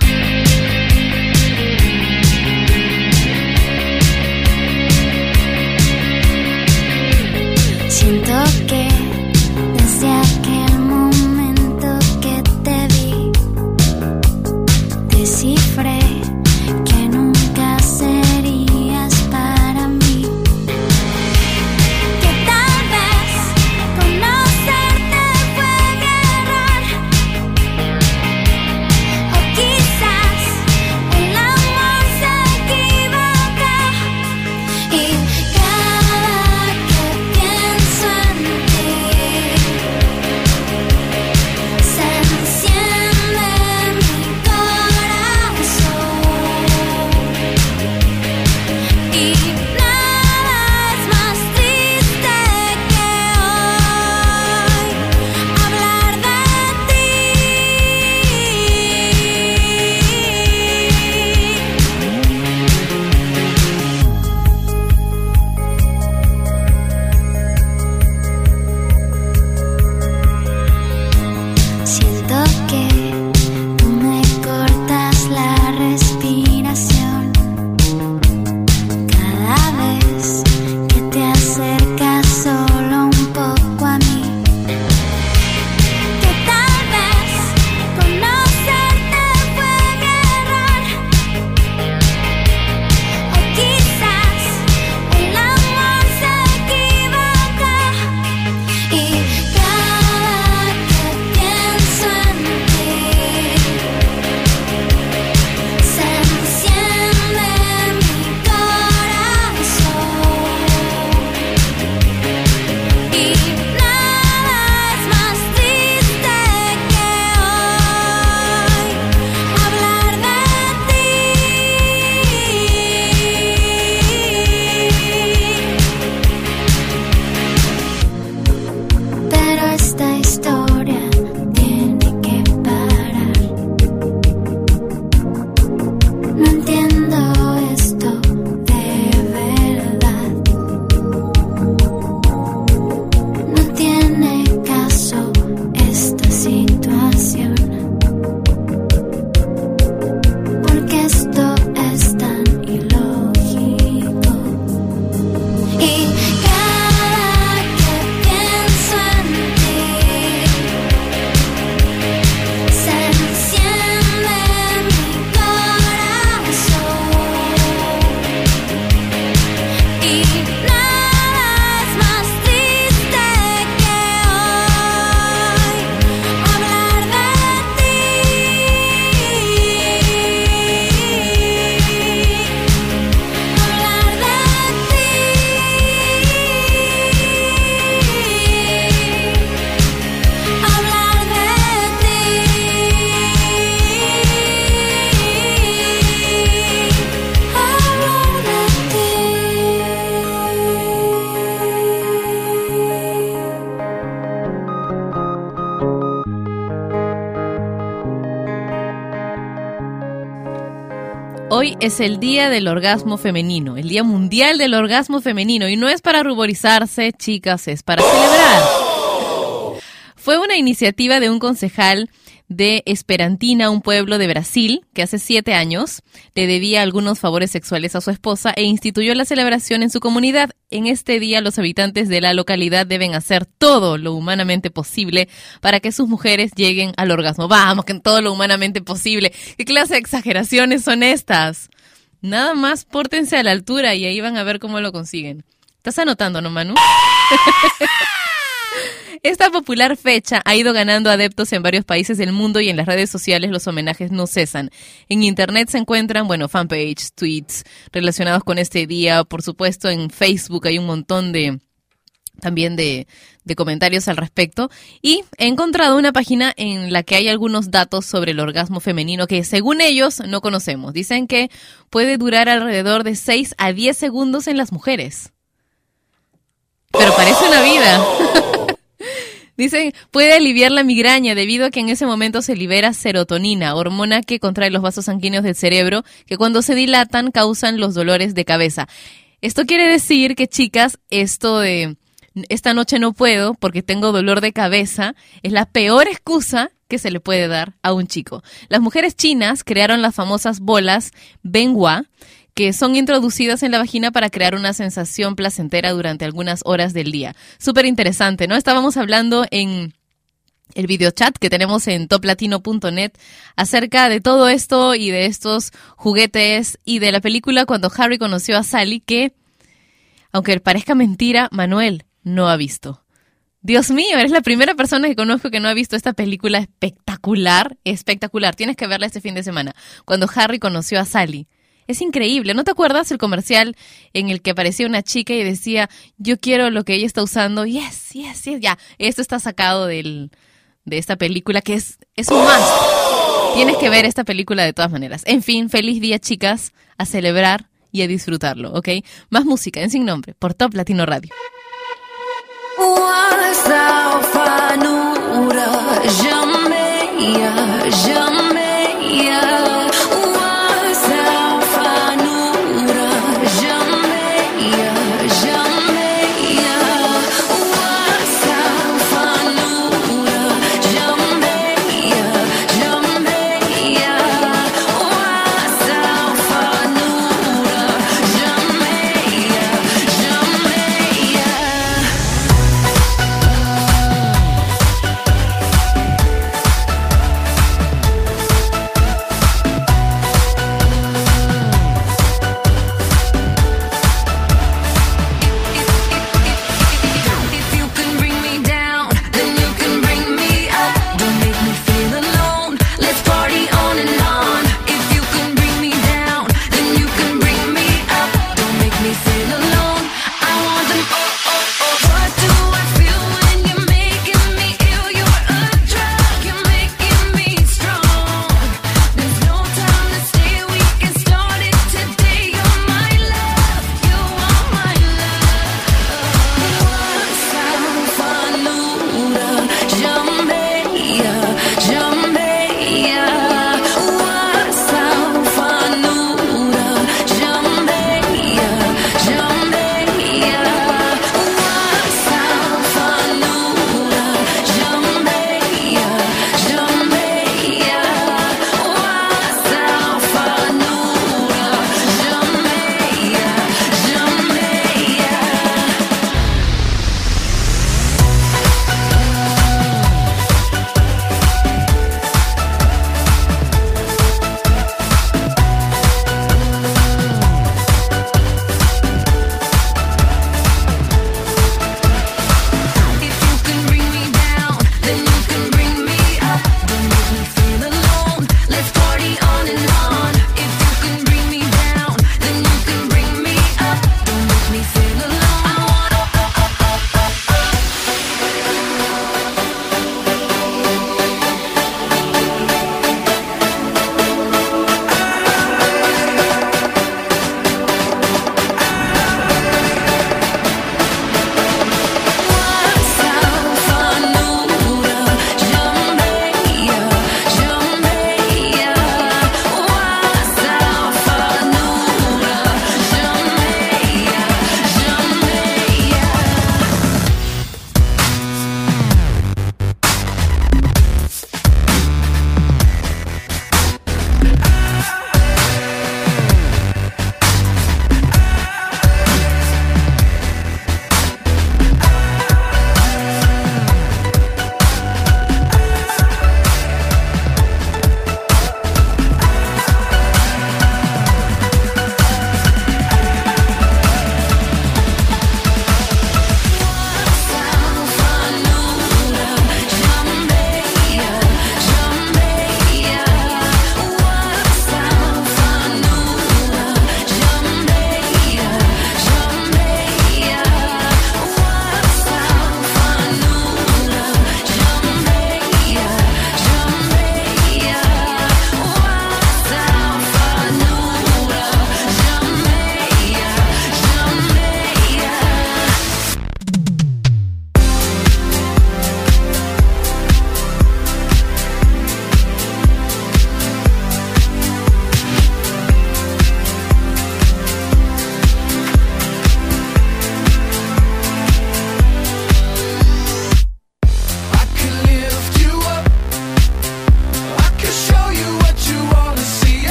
Es el Día del Orgasmo Femenino, el Día Mundial del Orgasmo Femenino, y no es para ruborizarse, chicas, es para celebrar. Fue una iniciativa de un concejal de Esperantina, un pueblo de Brasil, que hace siete años le debía algunos favores sexuales a su esposa e instituyó la celebración en su comunidad. En este día los habitantes de la localidad deben hacer todo lo humanamente posible para que sus mujeres lleguen al orgasmo. Vamos, que en todo lo humanamente posible. ¿Qué clase de exageraciones son estas? Nada más pórtense a la altura y ahí van a ver cómo lo consiguen. ¿Estás anotando, no, Manu? Esta popular fecha ha ido ganando adeptos en varios países del mundo y en las redes sociales los homenajes no cesan. En internet se encuentran, bueno, fanpage, tweets relacionados con este día. Por supuesto, en Facebook hay un montón de también de, de comentarios al respecto. Y he encontrado una página en la que hay algunos datos sobre el orgasmo femenino que según ellos no conocemos. Dicen que puede durar alrededor de 6 a 10 segundos en las mujeres. Pero parece una vida. Dicen, puede aliviar la migraña debido a que en ese momento se libera serotonina, hormona que contrae los vasos sanguíneos del cerebro, que cuando se dilatan causan los dolores de cabeza. Esto quiere decir que, chicas, esto de esta noche no puedo porque tengo dolor de cabeza es la peor excusa que se le puede dar a un chico. Las mujeres chinas crearon las famosas bolas Benhua, que son introducidas en la vagina para crear una sensación placentera durante algunas horas del día. Súper interesante, ¿no? Estábamos hablando en el videochat que tenemos en toplatino.net acerca de todo esto y de estos juguetes y de la película cuando Harry conoció a Sally que, aunque parezca mentira, Manuel no ha visto. Dios mío, eres la primera persona que conozco que no ha visto esta película espectacular, espectacular. Tienes que verla este fin de semana. Cuando Harry conoció a Sally. Es increíble. ¿No te acuerdas el comercial en el que aparecía una chica y decía, yo quiero lo que ella está usando? Yes, yes, yes. Ya, esto está sacado del, de esta película que es, es un más. Tienes que ver esta película de todas maneras. En fin, feliz día, chicas, a celebrar y a disfrutarlo, ¿ok? Más música en Sin Nombre por Top Latino Radio. وسوف نرى جميع جميع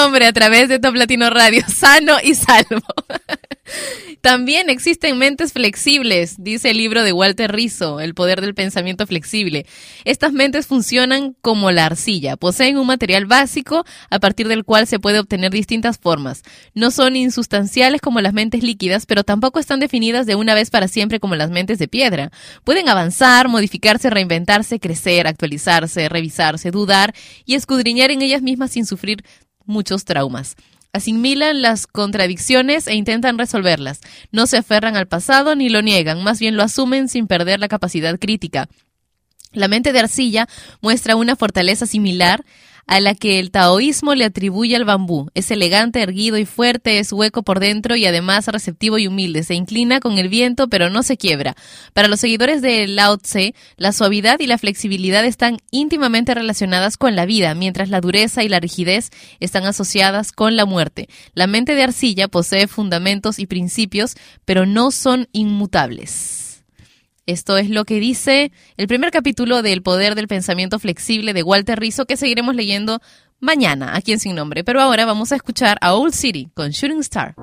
A través de Top Latino Radio, sano y salvo. También existen mentes flexibles, dice el libro de Walter Rizzo, El poder del pensamiento flexible. Estas mentes funcionan como la arcilla, poseen un material básico a partir del cual se puede obtener distintas formas. No son insustanciales como las mentes líquidas, pero tampoco están definidas de una vez para siempre como las mentes de piedra. Pueden avanzar, modificarse, reinventarse, crecer, actualizarse, revisarse, dudar y escudriñar en ellas mismas sin sufrir muchos traumas. Asimilan las contradicciones e intentan resolverlas. No se aferran al pasado ni lo niegan, más bien lo asumen sin perder la capacidad crítica. La mente de arcilla muestra una fortaleza similar a la que el taoísmo le atribuye al bambú. Es elegante, erguido y fuerte, es hueco por dentro y además receptivo y humilde. Se inclina con el viento, pero no se quiebra. Para los seguidores de Lao Tse, la suavidad y la flexibilidad están íntimamente relacionadas con la vida, mientras la dureza y la rigidez están asociadas con la muerte. La mente de arcilla posee fundamentos y principios, pero no son inmutables. Esto es lo que dice el primer capítulo del Poder del Pensamiento Flexible de Walter Rizzo, que seguiremos leyendo mañana aquí en Sin Nombre. Pero ahora vamos a escuchar a Old City con Shooting Star.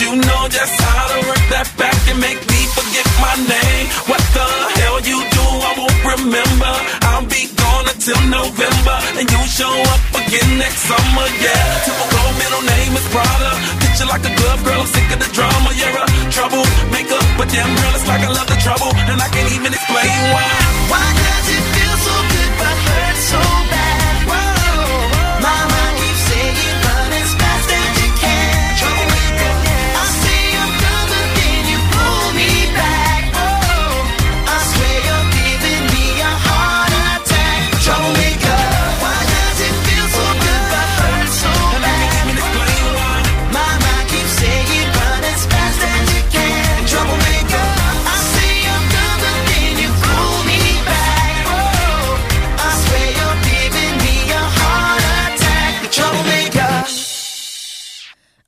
You know just how to work that back and make me forget my name. What the hell you do, I won't remember. I'll be gone until November. And you show up again next summer, yeah. Typical middle name is Prada. Picture like a glove girl, I'm sick of the drama. You're a troublemaker. But damn girl, it's like I love the trouble. And I can't even explain why. Why does it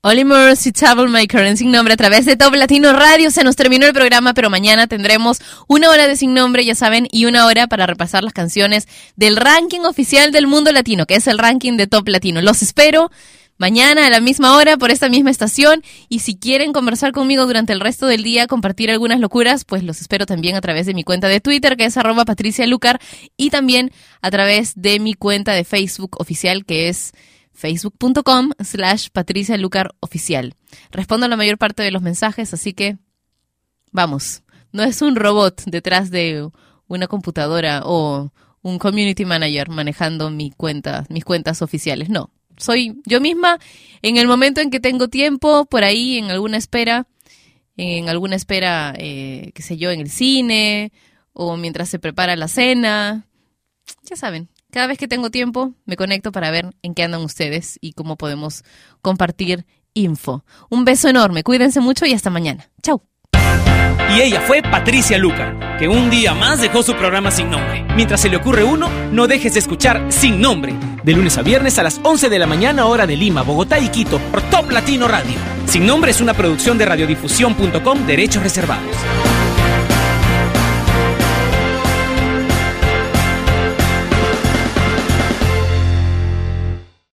Oliver y Troublemaker en Sin Nombre a través de Top Latino Radio. Se nos terminó el programa, pero mañana tendremos una hora de Sin Nombre, ya saben, y una hora para repasar las canciones del ranking oficial del mundo latino, que es el ranking de Top Latino. Los espero mañana a la misma hora por esta misma estación y si quieren conversar conmigo durante el resto del día, compartir algunas locuras, pues los espero también a través de mi cuenta de Twitter que es arroba Patricia Lucar y también a través de mi cuenta de Facebook oficial que es facebook.com slash Patricia Lucar oficial. Respondo a la mayor parte de los mensajes, así que vamos, no es un robot detrás de una computadora o un community manager manejando mi cuenta, mis cuentas oficiales, no. Soy yo misma en el momento en que tengo tiempo, por ahí en alguna espera, en alguna espera, eh, qué sé yo, en el cine o mientras se prepara la cena. Ya saben, cada vez que tengo tiempo me conecto para ver en qué andan ustedes y cómo podemos compartir info. Un beso enorme, cuídense mucho y hasta mañana. Chau. Y ella fue Patricia Lucar, que un día más dejó su programa sin nombre. Mientras se le ocurre uno, no dejes de escuchar Sin Nombre, de lunes a viernes a las 11 de la mañana hora de Lima, Bogotá y Quito, por Top Latino Radio. Sin Nombre es una producción de radiodifusión.com, derechos reservados.